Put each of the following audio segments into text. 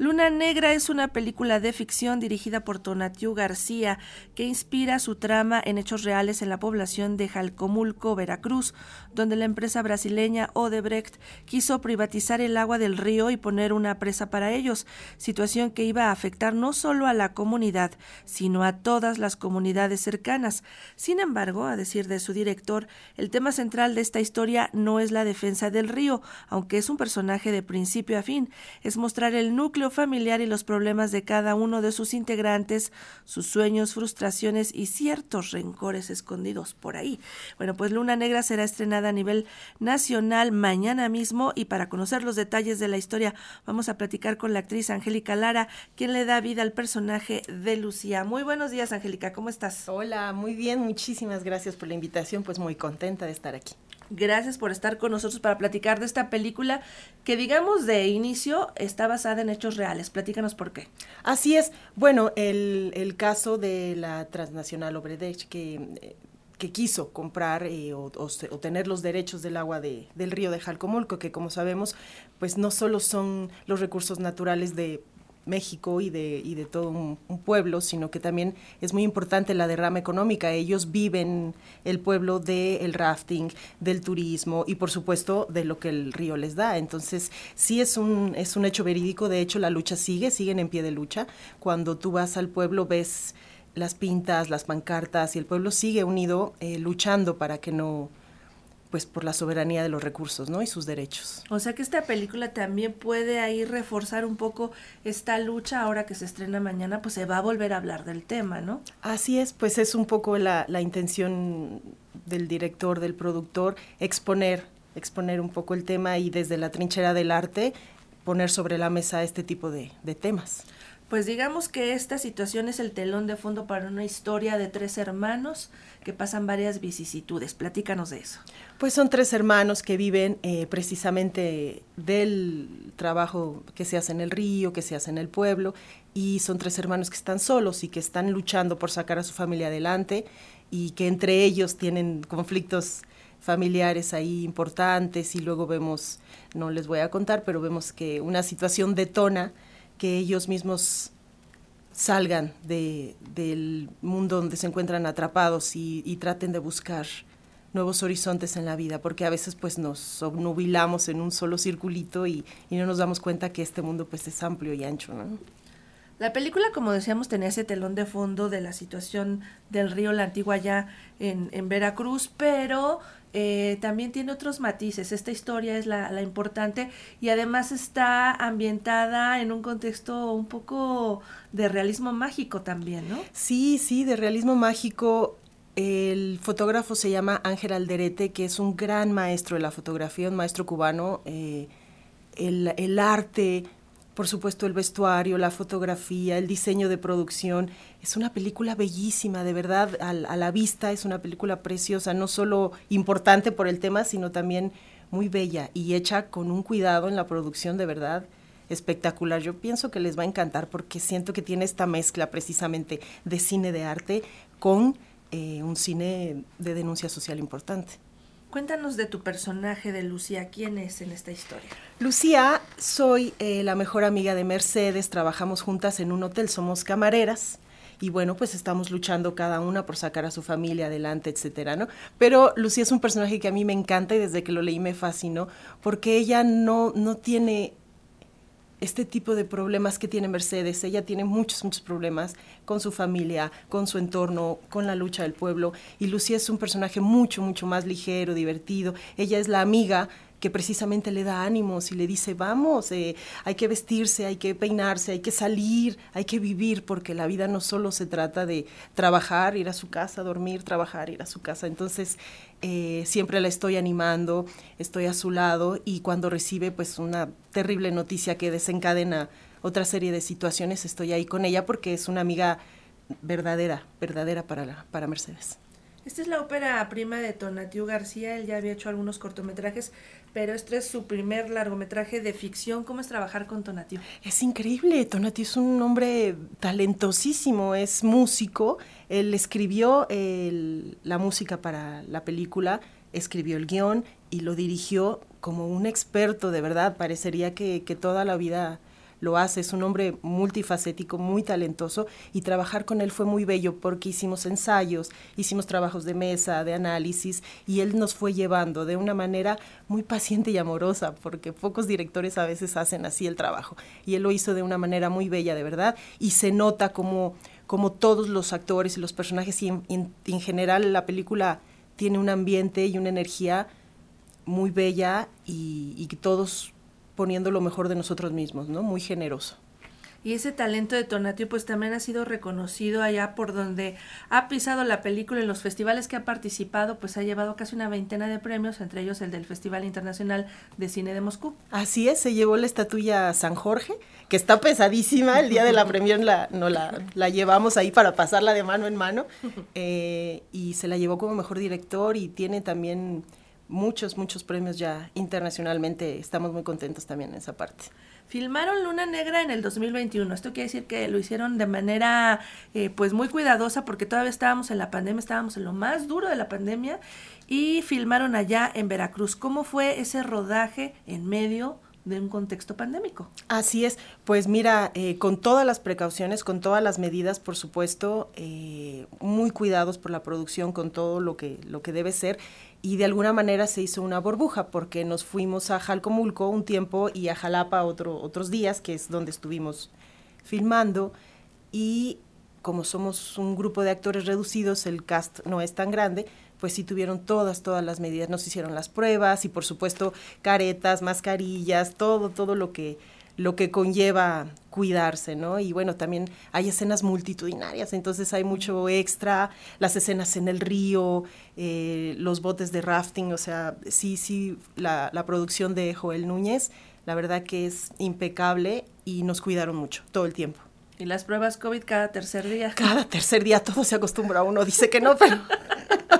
Luna Negra es una película de ficción dirigida por Tonatiu García que inspira su trama en hechos reales en la población de Jalcomulco, Veracruz, donde la empresa brasileña Odebrecht quiso privatizar el agua del río y poner una presa para ellos, situación que iba a afectar no solo a la comunidad, sino a todas las comunidades cercanas. Sin embargo, a decir de su director, el tema central de esta historia no es la defensa del río, aunque es un personaje de principio a fin, es mostrar el núcleo familiar y los problemas de cada uno de sus integrantes, sus sueños, frustraciones y ciertos rencores escondidos por ahí. Bueno, pues Luna Negra será estrenada a nivel nacional mañana mismo y para conocer los detalles de la historia vamos a platicar con la actriz Angélica Lara, quien le da vida al personaje de Lucía. Muy buenos días, Angélica, ¿cómo estás? Hola, muy bien, muchísimas gracias por la invitación, pues muy contenta de estar aquí. Gracias por estar con nosotros para platicar de esta película que digamos de inicio está basada en hechos reales. Platícanos por qué. Así es. Bueno, el, el caso de la transnacional Obredech que, que quiso comprar eh, o, o, o, tener los derechos del agua de, del río de Jalcomulco, que como sabemos, pues no solo son los recursos naturales de México y de, y de todo un, pueblo, sino que también es muy importante la derrama económica. Ellos viven el pueblo del rafting, del turismo y por supuesto de lo que el río les da. Entonces sí es un, es un hecho verídico, de hecho la lucha sigue, siguen en pie de lucha. Cuando tú vas al pueblo ves las pintas, las pancartas y el pueblo sigue unido eh, luchando para que no pues por la soberanía de los recursos, ¿no? Y sus derechos. O sea que esta película también puede ahí reforzar un poco esta lucha ahora que se estrena mañana, pues se va a volver a hablar del tema, ¿no? Así es, pues es un poco la, la intención del director, del productor, exponer, exponer un poco el tema y desde la trinchera del arte poner sobre la mesa este tipo de, de temas. Pues digamos que esta situación es el telón de fondo para una historia de tres hermanos que pasan varias vicisitudes. Platícanos de eso. Pues son tres hermanos que viven eh, precisamente del trabajo que se hace en el río, que se hace en el pueblo, y son tres hermanos que están solos y que están luchando por sacar a su familia adelante y que entre ellos tienen conflictos familiares ahí importantes y luego vemos, no les voy a contar, pero vemos que una situación detona que ellos mismos salgan de, del mundo donde se encuentran atrapados y, y, traten de buscar nuevos horizontes en la vida, porque a veces pues nos obnubilamos en un solo circulito y, y no nos damos cuenta que este mundo pues es amplio y ancho, ¿no? La película, como decíamos, tenía ese telón de fondo de la situación del río La Antigua allá en, Veracruz, pero eh, también tiene otros matices. Esta historia es la, importante y además está ambientada en un contexto un poco de realismo mágico también, ¿no? Sí, sí, de realismo mágico. El fotógrafo se llama Ángel Alderete, que es un gran maestro de la fotografía, un maestro cubano. Eh, el arte, por supuesto el vestuario, la fotografía, el diseño de producción. Es una película bellísima, de verdad, a, a, la vista es una película preciosa, no solo importante por el tema, sino también muy bella y hecha con un cuidado en la producción de verdad espectacular. Yo pienso que les va a encantar porque siento que tiene esta mezcla precisamente de cine de arte con eh, un cine de denuncia social importante. Cuéntanos de tu personaje de Lucía. ¿Quién es en esta historia? Lucía, soy eh, la mejor amiga de Mercedes. Trabajamos juntas en un hotel, somos camareras. Y bueno, pues estamos luchando cada una por sacar a su familia adelante, etcétera, ¿no? Pero Lucía es un personaje que a mí me encanta y desde que lo leí me fascinó, porque ella no, no tiene este tipo de problemas que tiene Mercedes. Ella tiene muchos, muchos problemas con su familia, con su entorno, con la lucha del pueblo. Y Lucía es un personaje mucho, mucho más ligero, divertido. Ella es la amiga que precisamente le da ánimos y le dice, vamos, eh, hay que vestirse, hay que peinarse, hay que salir, hay que vivir, porque la vida no solo se trata de trabajar, ir a su casa, dormir, trabajar, ir a su casa. Entonces, eh, siempre la estoy animando, estoy a su lado y cuando recibe pues una terrible noticia que desencadena otra serie de situaciones, estoy ahí con ella porque es una amiga verdadera, verdadera para, la, para Mercedes. Esta es la ópera prima de Tonatiu García, él ya había hecho algunos cortometrajes, pero este es su primer largometraje de ficción. ¿Cómo es trabajar con Tonatiu? Es increíble, Tonatiu es un hombre talentosísimo, es músico, él escribió la música para la película, escribió el guion y lo dirigió como un experto, de verdad, parecería que, que toda la vida lo hace, es un hombre multifacético, muy talentoso y trabajar con él fue muy bello porque hicimos ensayos, hicimos trabajos de mesa, de análisis y él nos fue llevando de una manera muy paciente y amorosa porque pocos directores a veces hacen así el trabajo y él lo hizo de una manera muy bella de verdad y se nota como, como todos los actores y los personajes y en, general la película tiene un ambiente y una energía muy bella y, y todos poniendo lo mejor de nosotros mismos, ¿no? Muy generoso. Y ese talento de Tonatio pues también ha sido reconocido allá por donde ha pisado la película en los festivales que ha participado, pues ha llevado casi una veintena de premios, entre ellos el del Festival Internacional de Cine de Moscú. Así es, se llevó la estatuilla San Jorge, que está pesadísima, el día de la premier la, no la, la llevamos ahí para pasarla de mano en mano, eh, y se la llevó como mejor director y tiene también muchos, muchos premios ya internacionalmente. Estamos muy contentos también en esa parte. Filmaron Luna Negra en el 2021. Esto quiere decir que lo hicieron de manera eh, pues muy cuidadosa porque todavía estábamos en la pandemia, estábamos en lo más duro de la pandemia y filmaron allá en Veracruz. ¿Cómo fue ese rodaje en medio de un contexto pandémico. Así es, pues mira, eh, con todas las precauciones, con todas las medidas, por supuesto, eh, muy cuidados por la producción, con todo lo que, lo que debe ser y de alguna manera se hizo una burbuja porque nos fuimos a Jalcomulco un tiempo y a Jalapa otro, otros días, que es donde estuvimos filmando. Y como somos un grupo de actores reducidos, el cast no es tan grande, pues sí tuvieron todas, todas las medidas, nos hicieron las pruebas y por supuesto caretas, mascarillas, todo, todo lo que lo que conlleva cuidarse, ¿no? Y bueno, también hay escenas multitudinarias, entonces hay mucho extra, las escenas en el río, eh, los botes de rafting, o sea, sí, sí, la, la producción de Joel Núñez, la verdad que es impecable y nos cuidaron mucho todo el tiempo. ¿Y las pruebas COVID cada tercer día? Cada tercer día todo se acostumbra, uno dice que no, pero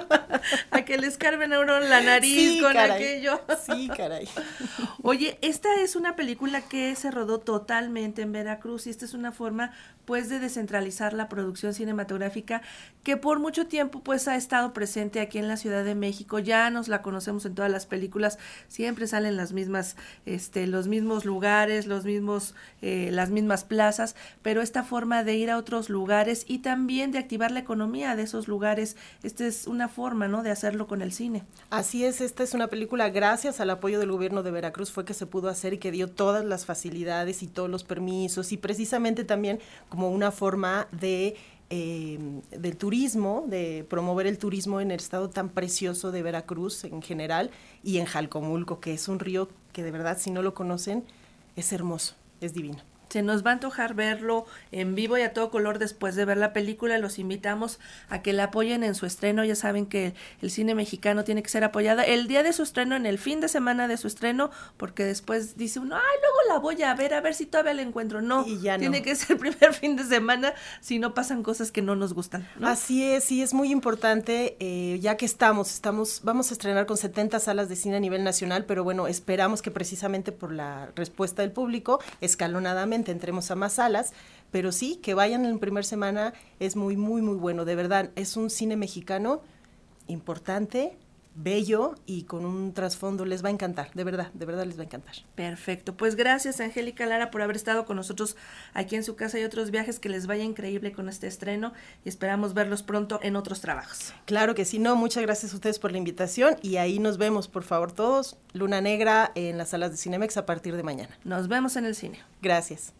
a que les carben a uno la nariz con aquello. Sí, caray. Oye, esta es una película que se rodó totalmente en Veracruz y esta es una forma pues de descentralizar la producción cinematográfica que por mucho tiempo pues ha estado presente aquí en la Ciudad de México. Ya nos la conocemos en todas las películas, siempre salen las mismas, este, los mismos lugares, los mismos, eh, las mismas plazas, pero esta forma de ir a otros lugares y también de activar la economía de esos lugares, esta es una forma, ¿no? De hacerlo con el cine. Así es, esta es una película gracias al apoyo del gobierno de Veracruz fue que se pudo hacer y que dio todas las facilidades y todos los permisos y precisamente también como una forma de eh, del turismo, de promover el turismo en el estado tan precioso de Veracruz en general y en Jalcomulco, que es un río que de verdad si no lo conocen es hermoso, es divino. Se nos va a antojar verlo en vivo y a todo color después de ver la película. Los invitamos a que la apoyen en su estreno. Ya saben que el cine mexicano tiene que ser apoyada el día de su estreno, en el fin de semana de su estreno, porque después dice uno, ay, luego la voy a ver, a ver si todavía la encuentro. No, tiene que ser el primer fin de semana, si no pasan cosas que no nos gustan. Así es, sí, es muy importante, eh, ya que estamos, estamos, vamos a estrenar con 70 salas de cine a nivel nacional, pero bueno, esperamos que precisamente por la respuesta del público, escalonadamente, entremos a más salas, pero sí, que vayan en primer semana es muy, muy, muy bueno. De verdad, es un cine mexicano importante, bello y con un trasfondo les va a encantar, de verdad, de verdad les va a encantar. Perfecto, pues gracias Angélica Lara por haber estado con nosotros aquí en su casa y otros viajes que les vaya increíble con este estreno y esperamos verlos pronto en otros trabajos. Claro que sí, no, muchas gracias a ustedes por la invitación y ahí nos vemos, por favor, todos, Luna Negra en las salas de Cinemex a partir de mañana. Nos vemos en el cine. Gracias.